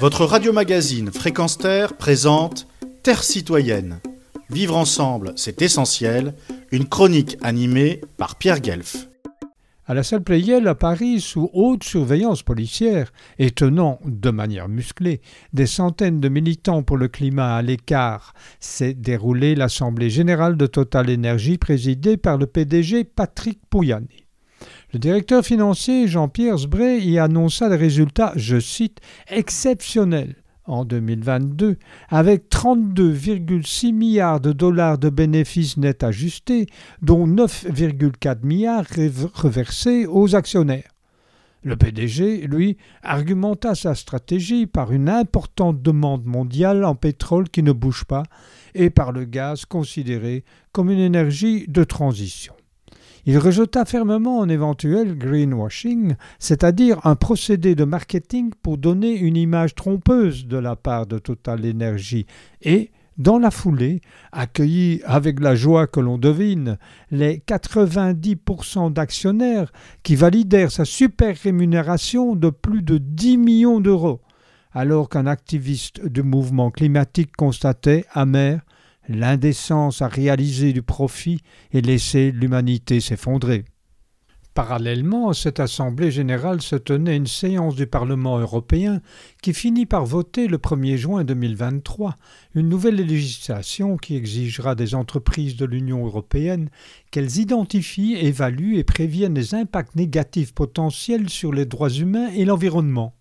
Votre radio-magazine Fréquence Terre présente Terre citoyenne. Vivre ensemble, c'est essentiel. Une chronique animée par Pierre Guelf. À la salle Playel à Paris, sous haute surveillance policière, et tenant de manière musclée des centaines de militants pour le climat à l'écart, s'est déroulée l'Assemblée générale de Total Énergie présidée par le PDG Patrick Pouyanné. Le directeur financier Jean-Pierre Sbray y annonça des résultats, je cite, exceptionnels en 2022, avec 32,6 milliards de dollars de bénéfices nets ajustés, dont 9,4 milliards reversés aux actionnaires. Le PDG, lui, argumenta sa stratégie par une importante demande mondiale en pétrole qui ne bouge pas et par le gaz considéré comme une énergie de transition. Il rejeta fermement un éventuel greenwashing, c'est-à-dire un procédé de marketing pour donner une image trompeuse de la part de Total Energy et, dans la foulée, accueillit avec la joie que l'on devine les 90% d'actionnaires qui validèrent sa super rémunération de plus de 10 millions d'euros, alors qu'un activiste du mouvement climatique constatait, amer, l'indécence à réaliser du profit et laisser l'humanité s'effondrer. Parallèlement à cette Assemblée générale se tenait une séance du Parlement européen qui finit par voter le 1er juin 2023 une nouvelle législation qui exigera des entreprises de l'Union européenne qu'elles identifient, évaluent et préviennent les impacts négatifs potentiels sur les droits humains et l'environnement.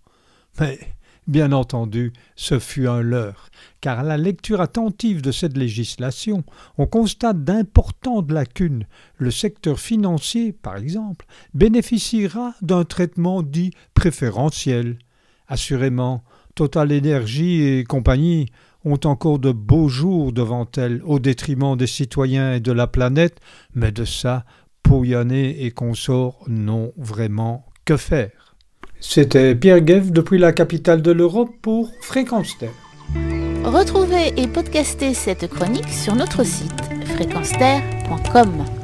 Mais Bien entendu, ce fut un leurre, car à la lecture attentive de cette législation, on constate d'importantes lacunes. Le secteur financier, par exemple, bénéficiera d'un traitement dit préférentiel. Assurément, Total Energy et compagnie ont encore de beaux jours devant elles, au détriment des citoyens et de la planète, mais de ça, Pouyanné et consorts n'ont vraiment que faire. C'était Pierre Guev depuis la capitale de l'Europe pour Fréquence Terre. Retrouvez et podcastez cette chronique sur notre site fréquenceterre.com.